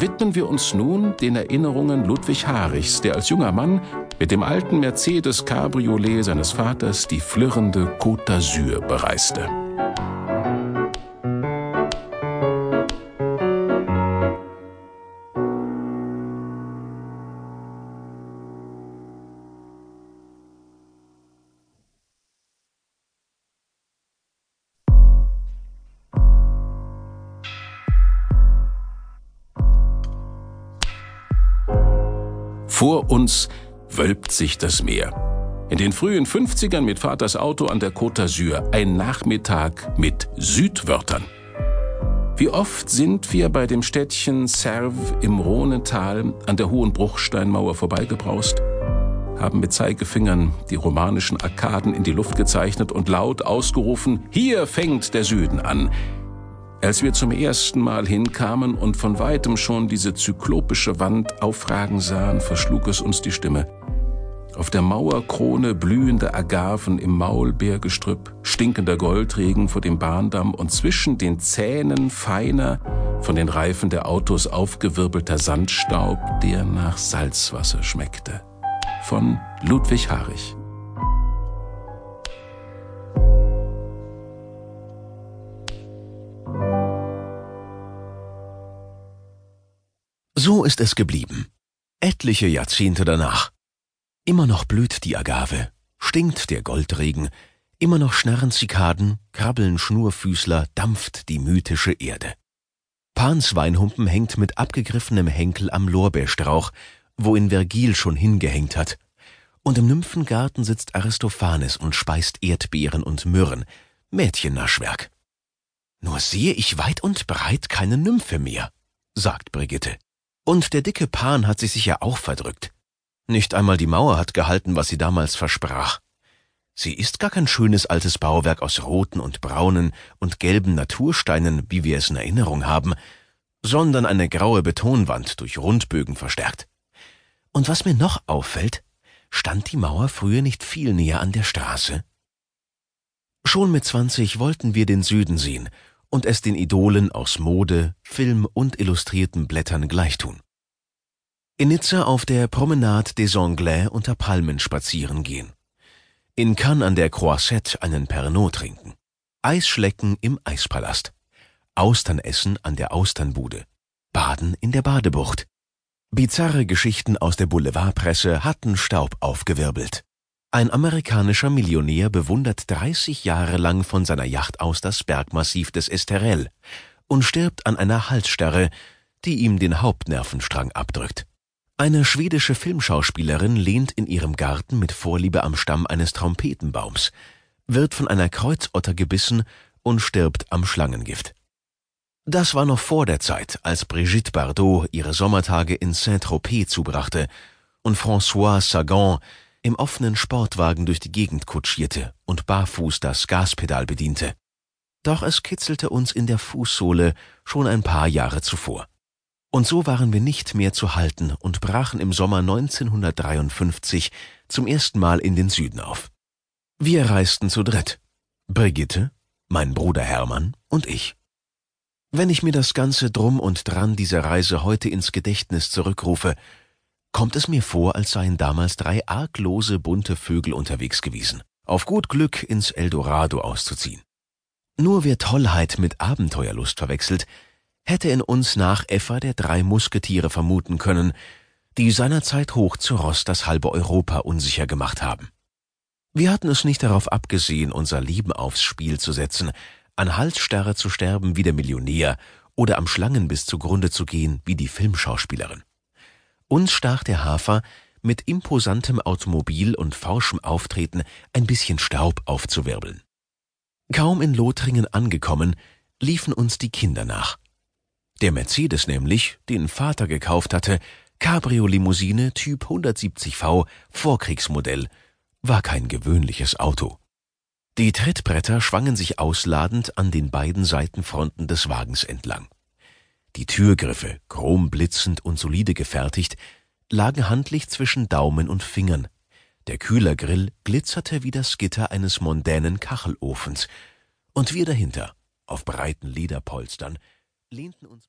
Widmen wir uns nun den Erinnerungen Ludwig Harichs, der als junger Mann mit dem alten Mercedes Cabriolet seines Vaters die flirrende Côte d'Azur bereiste. Vor uns wölbt sich das Meer. In den frühen 50ern mit Vaters Auto an der Côte d'Azur ein Nachmittag mit Südwörtern. Wie oft sind wir bei dem Städtchen Serve im Rhonetal an der hohen Bruchsteinmauer vorbeigebraust, haben mit Zeigefingern die romanischen Arkaden in die Luft gezeichnet und laut ausgerufen, hier fängt der Süden an, als wir zum ersten Mal hinkamen und von weitem schon diese zyklopische Wand aufragen sahen, verschlug es uns die Stimme. Auf der Mauerkrone blühende Agaven im Maulbeergestrüpp, stinkender Goldregen vor dem Bahndamm und zwischen den Zähnen feiner, von den Reifen der Autos aufgewirbelter Sandstaub, der nach Salzwasser schmeckte. Von Ludwig Harich. So ist es geblieben. Etliche Jahrzehnte danach. Immer noch blüht die Agave, stinkt der Goldregen, immer noch schnarren Zikaden, krabbeln Schnurfüßler, dampft die mythische Erde. Pans Weinhumpen hängt mit abgegriffenem Henkel am Lorbeerstrauch, wo ihn Vergil schon hingehängt hat. Und im Nymphengarten sitzt Aristophanes und speist Erdbeeren und Myrrhen, Mädchennaschwerk. Nur sehe ich weit und breit keine Nymphe mehr, sagt Brigitte. Und der dicke Pan hat sich sicher auch verdrückt. Nicht einmal die Mauer hat gehalten, was sie damals versprach. Sie ist gar kein schönes altes Bauwerk aus roten und braunen und gelben Natursteinen, wie wir es in Erinnerung haben, sondern eine graue Betonwand durch Rundbögen verstärkt. Und was mir noch auffällt, stand die Mauer früher nicht viel näher an der Straße? Schon mit zwanzig wollten wir den Süden sehen und es den Idolen aus Mode, Film und illustrierten Blättern gleichtun. In Nizza auf der Promenade des Anglais unter Palmen spazieren gehen. In Cannes an der Croisette einen Pernod trinken. Eisschlecken im Eispalast. Austern essen an der Austernbude. Baden in der Badebucht. Bizarre Geschichten aus der Boulevardpresse hatten Staub aufgewirbelt. Ein amerikanischer Millionär bewundert 30 Jahre lang von seiner Yacht aus das Bergmassiv des Esterel und stirbt an einer Halsstarre, die ihm den Hauptnervenstrang abdrückt. Eine schwedische Filmschauspielerin lehnt in ihrem Garten mit Vorliebe am Stamm eines Trompetenbaums, wird von einer Kreuzotter gebissen und stirbt am Schlangengift. Das war noch vor der Zeit, als Brigitte Bardot ihre Sommertage in Saint-Tropez zubrachte und François Sagan im offenen Sportwagen durch die Gegend kutschierte und barfuß das Gaspedal bediente. Doch es kitzelte uns in der Fußsohle schon ein paar Jahre zuvor. Und so waren wir nicht mehr zu halten und brachen im Sommer 1953 zum ersten Mal in den Süden auf. Wir reisten zu dritt. Brigitte, mein Bruder Hermann und ich. Wenn ich mir das ganze Drum und Dran dieser Reise heute ins Gedächtnis zurückrufe, kommt es mir vor, als seien damals drei arglose bunte Vögel unterwegs gewesen, auf gut Glück ins Eldorado auszuziehen. Nur wer Tollheit mit Abenteuerlust verwechselt, hätte in uns nach Effa der drei Musketiere vermuten können, die seinerzeit hoch zu Ross das halbe Europa unsicher gemacht haben. Wir hatten es nicht darauf abgesehen, unser Leben aufs Spiel zu setzen, an Halsstarre zu sterben wie der Millionär oder am Schlangenbiss zugrunde zu gehen wie die Filmschauspielerin. Uns stach der Hafer mit imposantem Automobil und forschem Auftreten ein bisschen Staub aufzuwirbeln. Kaum in Lothringen angekommen, liefen uns die Kinder nach. Der Mercedes nämlich, den Vater gekauft hatte, Cabrio-Limousine Typ 170V, Vorkriegsmodell, war kein gewöhnliches Auto. Die Trittbretter schwangen sich ausladend an den beiden Seitenfronten des Wagens entlang. Die Türgriffe, chromblitzend und solide gefertigt, lagen handlich zwischen Daumen und Fingern. Der Kühlergrill glitzerte wie das Gitter eines mondänen Kachelofens, und wir dahinter, auf breiten Lederpolstern, lehnten uns